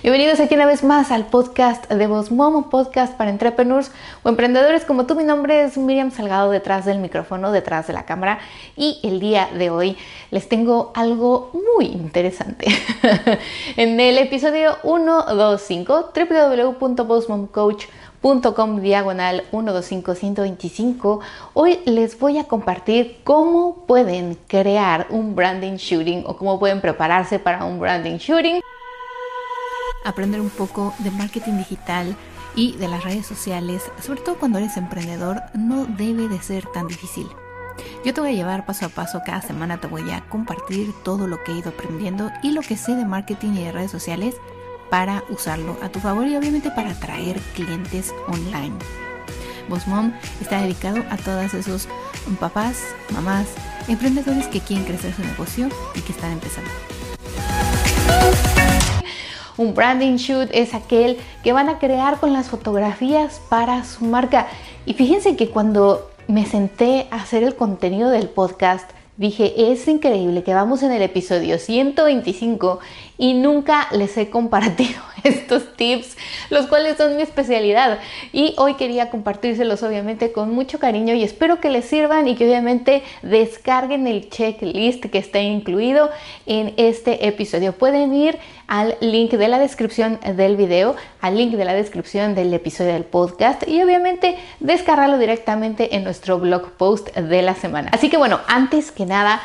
Bienvenidos aquí una vez más al podcast de Voz Momo, podcast para entrepreneurs o emprendedores como tú. Mi nombre es Miriam Salgado detrás del micrófono, detrás de la cámara y el día de hoy les tengo algo muy interesante. en el episodio 125 www.bossmomcoach.com diagonal 125 hoy les voy a compartir cómo pueden crear un branding shooting o cómo pueden prepararse para un branding shooting aprender un poco de marketing digital y de las redes sociales, sobre todo cuando eres emprendedor, no debe de ser tan difícil. Yo te voy a llevar paso a paso, cada semana te voy a compartir todo lo que he ido aprendiendo y lo que sé de marketing y de redes sociales para usarlo a tu favor y obviamente para atraer clientes online. Boss Mom está dedicado a todos esos papás, mamás, emprendedores que quieren crecer su negocio y que están empezando. Un branding shoot es aquel que van a crear con las fotografías para su marca. Y fíjense que cuando me senté a hacer el contenido del podcast, dije, es increíble que vamos en el episodio 125 y nunca les he compartido estos tips, los cuales son mi especialidad. Y hoy quería compartírselos obviamente con mucho cariño y espero que les sirvan y que obviamente descarguen el checklist que está incluido en este episodio. Pueden ir al link de la descripción del video, al link de la descripción del episodio del podcast y obviamente descargarlo directamente en nuestro blog post de la semana. Así que bueno, antes que nada,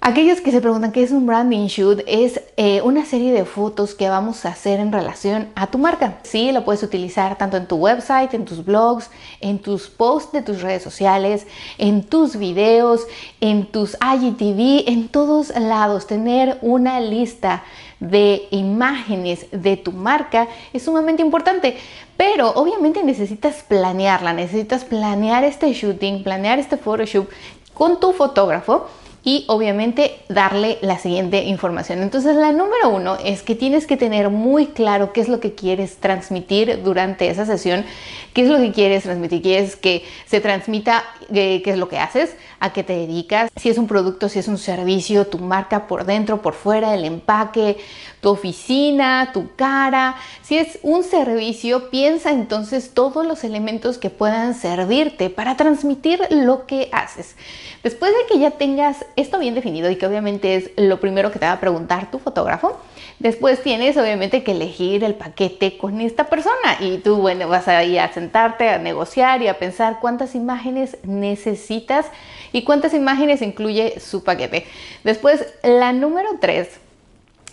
Aquellos que se preguntan qué es un branding shoot es eh, una serie de fotos que vamos a hacer en relación a tu marca. Sí, lo puedes utilizar tanto en tu website, en tus blogs, en tus posts de tus redes sociales, en tus videos, en tus IGTV, en todos lados. Tener una lista de imágenes de tu marca es sumamente importante. Pero obviamente necesitas planearla, necesitas planear este shooting, planear este photoshoot con tu fotógrafo y obviamente darle la siguiente información. Entonces la número uno es que tienes que tener muy claro qué es lo que quieres transmitir durante esa sesión, qué es lo que quieres transmitir, quieres que se transmita eh, qué es lo que haces, a qué te dedicas, si es un producto, si es un servicio, tu marca por dentro, por fuera, el empaque, tu oficina, tu cara. Si es un servicio, piensa entonces todos los elementos que puedan servirte para transmitir lo que haces. Después de que ya tengas esto bien definido y que obviamente es lo primero que te va a preguntar tu fotógrafo, después tienes obviamente que elegir el paquete con esta persona y tú, bueno, vas a ir a sentarte a negociar y a pensar cuántas imágenes necesitas y cuántas imágenes incluye su paquete. Después, la número tres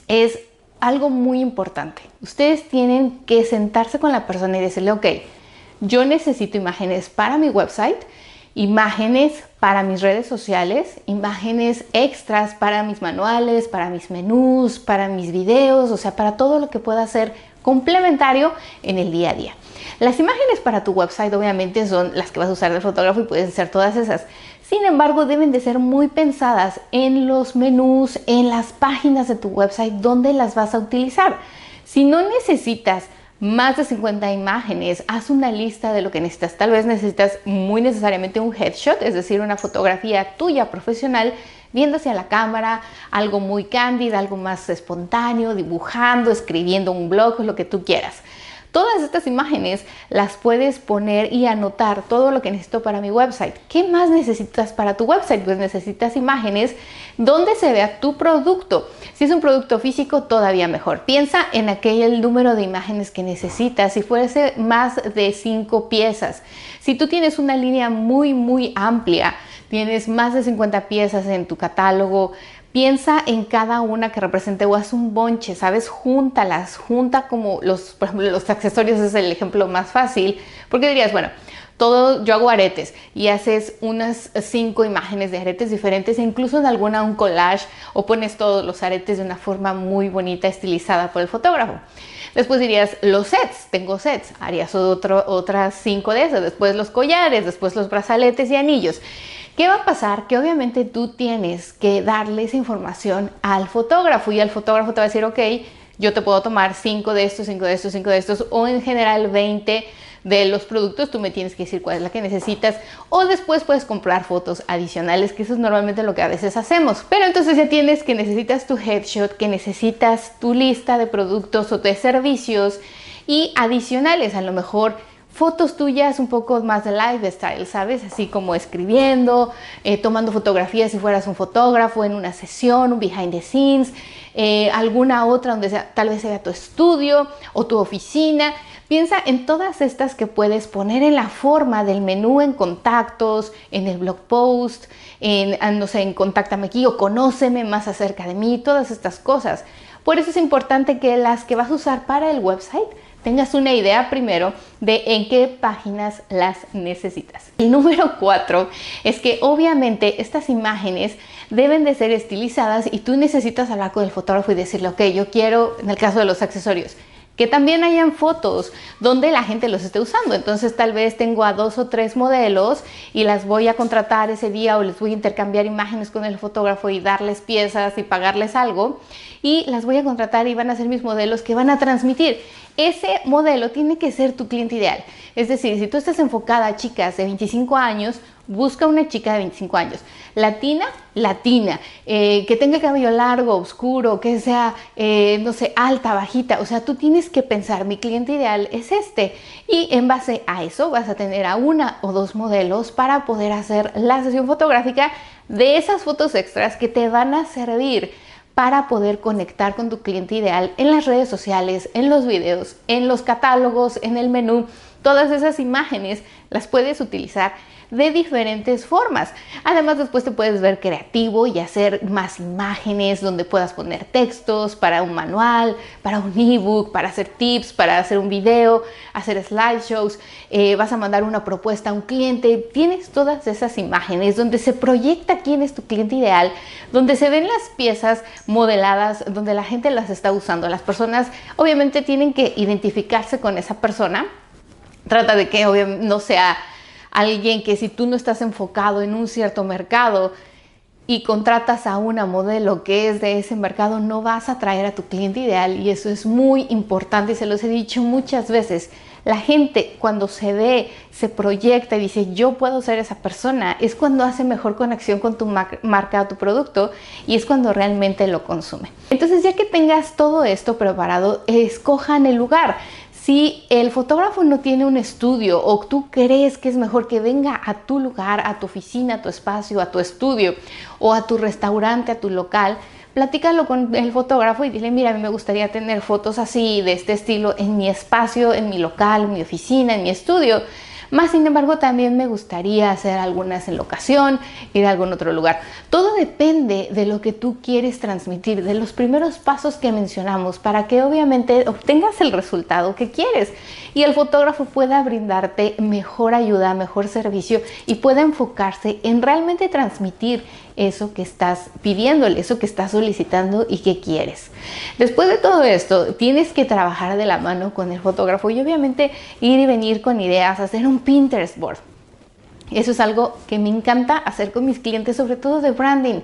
es algo muy importante. Ustedes tienen que sentarse con la persona y decirle, ok, yo necesito imágenes para mi website, imágenes para mis redes sociales, imágenes extras para mis manuales, para mis menús, para mis videos, o sea, para todo lo que pueda ser complementario en el día a día. Las imágenes para tu website obviamente son las que vas a usar de fotógrafo y pueden ser todas esas. Sin embargo, deben de ser muy pensadas en los menús, en las páginas de tu website donde las vas a utilizar. Si no necesitas más de 50 imágenes, haz una lista de lo que necesitas. Tal vez necesitas muy necesariamente un headshot, es decir, una fotografía tuya profesional viendo hacia la cámara, algo muy cándida, algo más espontáneo, dibujando, escribiendo un blog, lo que tú quieras. Todas estas imágenes las puedes poner y anotar todo lo que necesito para mi website. ¿Qué más necesitas para tu website? Pues necesitas imágenes donde se vea tu producto. Si es un producto físico, todavía mejor. Piensa en aquel número de imágenes que necesitas. Si fuese más de cinco piezas. Si tú tienes una línea muy, muy amplia, tienes más de 50 piezas en tu catálogo, Piensa en cada una que represente o haz un bonche, ¿sabes? Júntalas, junta como los, por ejemplo, los accesorios es el ejemplo más fácil, porque dirías, bueno, todo, yo hago aretes y haces unas cinco imágenes de aretes diferentes e incluso en alguna un collage o pones todos los aretes de una forma muy bonita, estilizada por el fotógrafo. Después dirías los sets, tengo sets, harías otro, otras cinco de esas, después los collares, después los brazaletes y anillos. ¿Qué va a pasar? Que obviamente tú tienes que darle esa información al fotógrafo y el fotógrafo te va a decir, ok, yo te puedo tomar 5 de estos, 5 de estos, 5 de estos o en general 20 de los productos, tú me tienes que decir cuál es la que necesitas o después puedes comprar fotos adicionales, que eso es normalmente lo que a veces hacemos. Pero entonces ya tienes que necesitas tu headshot, que necesitas tu lista de productos o de servicios y adicionales, a lo mejor fotos tuyas un poco más de lifestyle, ¿sabes? Así como escribiendo, eh, tomando fotografías si fueras un fotógrafo en una sesión, un behind the scenes, eh, alguna otra donde sea, tal vez sea tu estudio o tu oficina. Piensa en todas estas que puedes poner en la forma del menú en contactos, en el blog post, en, ah, no sé, en contáctame aquí o conóceme más acerca de mí, todas estas cosas. Por eso es importante que las que vas a usar para el website tengas una idea primero de en qué páginas las necesitas. El número cuatro es que obviamente estas imágenes deben de ser estilizadas y tú necesitas hablar con el fotógrafo y decirle, ok, yo quiero, en el caso de los accesorios, que también hayan fotos donde la gente los esté usando. Entonces tal vez tengo a dos o tres modelos y las voy a contratar ese día o les voy a intercambiar imágenes con el fotógrafo y darles piezas y pagarles algo y las voy a contratar y van a ser mis modelos que van a transmitir ese modelo tiene que ser tu cliente ideal. Es decir, si tú estás enfocada a chicas de 25 años, busca una chica de 25 años. Latina, latina. Eh, que tenga el cabello largo, oscuro, que sea, eh, no sé, alta, bajita. O sea, tú tienes que pensar, mi cliente ideal es este. Y en base a eso vas a tener a una o dos modelos para poder hacer la sesión fotográfica de esas fotos extras que te van a servir para poder conectar con tu cliente ideal en las redes sociales, en los videos, en los catálogos, en el menú. Todas esas imágenes las puedes utilizar de diferentes formas. Además, después te puedes ver creativo y hacer más imágenes donde puedas poner textos para un manual, para un ebook, para hacer tips, para hacer un video, hacer slideshows. Eh, vas a mandar una propuesta a un cliente. Tienes todas esas imágenes donde se proyecta quién es tu cliente ideal, donde se ven las piezas modeladas, donde la gente las está usando. Las personas obviamente tienen que identificarse con esa persona. Trata de que no sea alguien que si tú no estás enfocado en un cierto mercado y contratas a una modelo que es de ese mercado, no vas a traer a tu cliente ideal y eso es muy importante y se los he dicho muchas veces. La gente cuando se ve, se proyecta y dice yo puedo ser esa persona, es cuando hace mejor conexión con tu marca o tu producto y es cuando realmente lo consume. Entonces ya que tengas todo esto preparado, escojan el lugar. Si el fotógrafo no tiene un estudio o tú crees que es mejor que venga a tu lugar, a tu oficina, a tu espacio, a tu estudio o a tu restaurante, a tu local, platícalo con el fotógrafo y dile, mira, a mí me gustaría tener fotos así, de este estilo, en mi espacio, en mi local, en mi oficina, en mi estudio. Más sin embargo, también me gustaría hacer algunas en locación, ir a algún otro lugar. Todo depende de lo que tú quieres transmitir, de los primeros pasos que mencionamos, para que obviamente obtengas el resultado que quieres y el fotógrafo pueda brindarte mejor ayuda, mejor servicio y pueda enfocarse en realmente transmitir eso que estás pidiéndole, eso que estás solicitando y que quieres. Después de todo esto, tienes que trabajar de la mano con el fotógrafo y obviamente ir y venir con ideas, hacer un Pinterest board. Eso es algo que me encanta hacer con mis clientes, sobre todo de branding.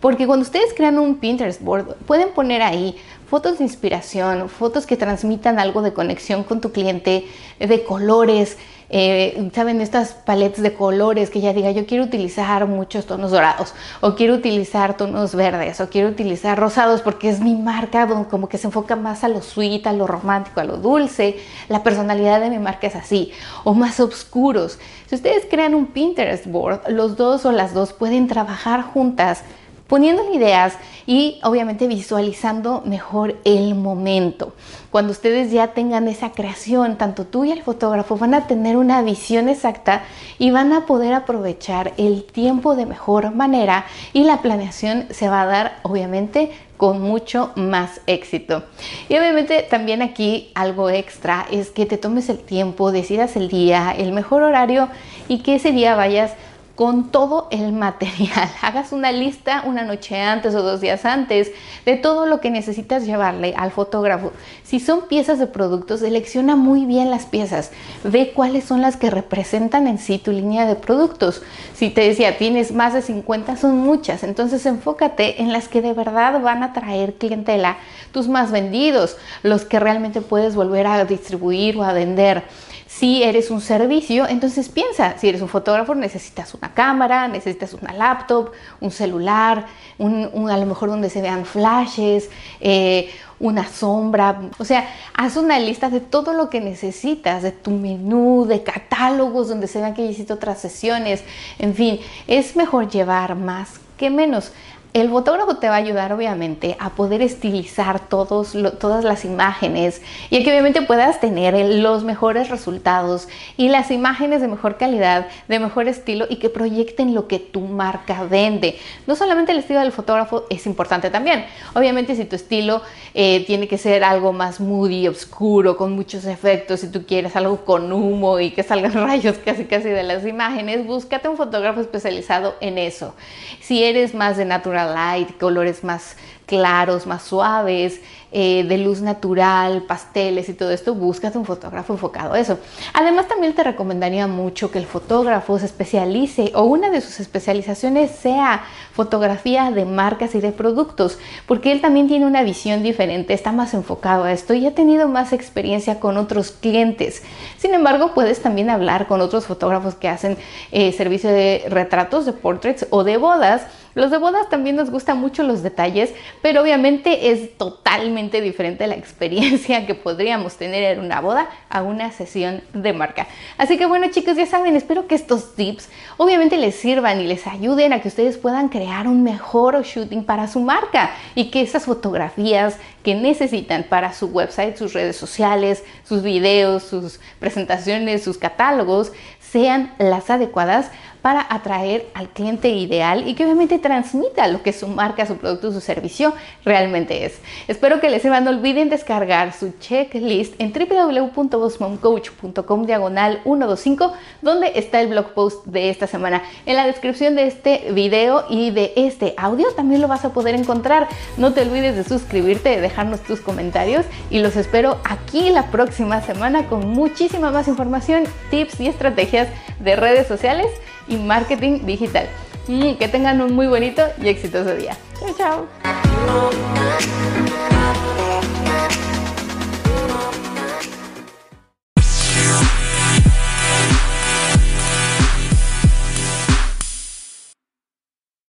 Porque cuando ustedes crean un Pinterest board, pueden poner ahí fotos de inspiración, fotos que transmitan algo de conexión con tu cliente, de colores, eh, saben, estas paletas de colores que ya diga, yo quiero utilizar muchos tonos dorados, o quiero utilizar tonos verdes, o quiero utilizar rosados porque es mi marca, como que se enfoca más a lo sweet, a lo romántico, a lo dulce. La personalidad de mi marca es así, o más oscuros. Si ustedes crean un Pinterest board, los dos o las dos pueden trabajar juntas poniendo ideas y obviamente visualizando mejor el momento. Cuando ustedes ya tengan esa creación, tanto tú y el fotógrafo van a tener una visión exacta y van a poder aprovechar el tiempo de mejor manera y la planeación se va a dar obviamente con mucho más éxito. Y obviamente también aquí algo extra es que te tomes el tiempo, decidas el día, el mejor horario y que ese día vayas con todo el material. Hagas una lista una noche antes o dos días antes de todo lo que necesitas llevarle al fotógrafo. Si son piezas de productos, selecciona muy bien las piezas. Ve cuáles son las que representan en sí tu línea de productos. Si te decía, tienes más de 50, son muchas. Entonces enfócate en las que de verdad van a traer clientela, tus más vendidos, los que realmente puedes volver a distribuir o a vender Si eres un servicio, entonces piensa, si eres un fotógrafo necesitas una cámara, necesitas una laptop, un celular, un, a lo mejor donde se vean flashes, eh, una sombra, o sea, haz una lista de todo lo que necesitas, de tu menú, de catálogos donde se vean que hiciste otras sesiones, en fin, es mejor llevar más que menos. El fotógrafo te va a ayudar obviamente a poder estilizar todas las imágenes y que obviamente puedas tener los mejores resultados y las imágenes de mejor calidad, de mejor estilo y que proyecten lo que tu marca vende. No solamente el estilo del fotógrafo es importante también. Obviamente si tu estilo eh, tiene que ser algo más moody, oscuro, con muchos efectos, si tú quieres algo con humo y que salgan rayos casi casi de las imágenes, búscate un fotógrafo especializado en eso. Si eres más de natural light, colores más claros, más suaves, eh, de luz natural, pasteles y todo esto, búscate un fotógrafo enfocado a eso. Además, también te recomendaría mucho que el fotógrafo se especialice o una de sus especializaciones sea fotografía de marcas y de productos, porque él también tiene una visión diferente, está más enfocado a esto y ha tenido más experiencia con otros clientes. Sin embargo, puedes también hablar con otros fotógrafos que hacen eh, servicio de retratos, de portraits o de bodas. Los de bodas también nos gustan mucho los detalles, pero obviamente es totalmente diferente la experiencia que podríamos tener en una boda a una sesión de marca. Así que bueno chicos, ya saben, espero que estos tips obviamente les sirvan y les ayuden a que ustedes puedan crear un mejor shooting para su marca y que esas fotografías que necesitan para su website, sus redes sociales, sus videos, sus presentaciones, sus catálogos, sean las adecuadas para atraer al cliente ideal y que obviamente transmita lo que su marca, su producto, su servicio realmente es. Espero que les sirva. No olviden descargar su checklist en www.bossmomcoach.com diagonal 125 donde está el blog post de esta semana. En la descripción de este video y de este audio también lo vas a poder encontrar. No te olvides de suscribirte, de dejarnos tus comentarios y los espero aquí la próxima semana con muchísima más información, tips y estrategias de redes sociales y marketing digital. Que tengan un muy bonito y exitoso día. Chao, chao.